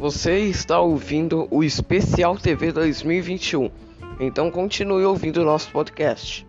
Você está ouvindo o Especial TV 2021. Então continue ouvindo o nosso podcast.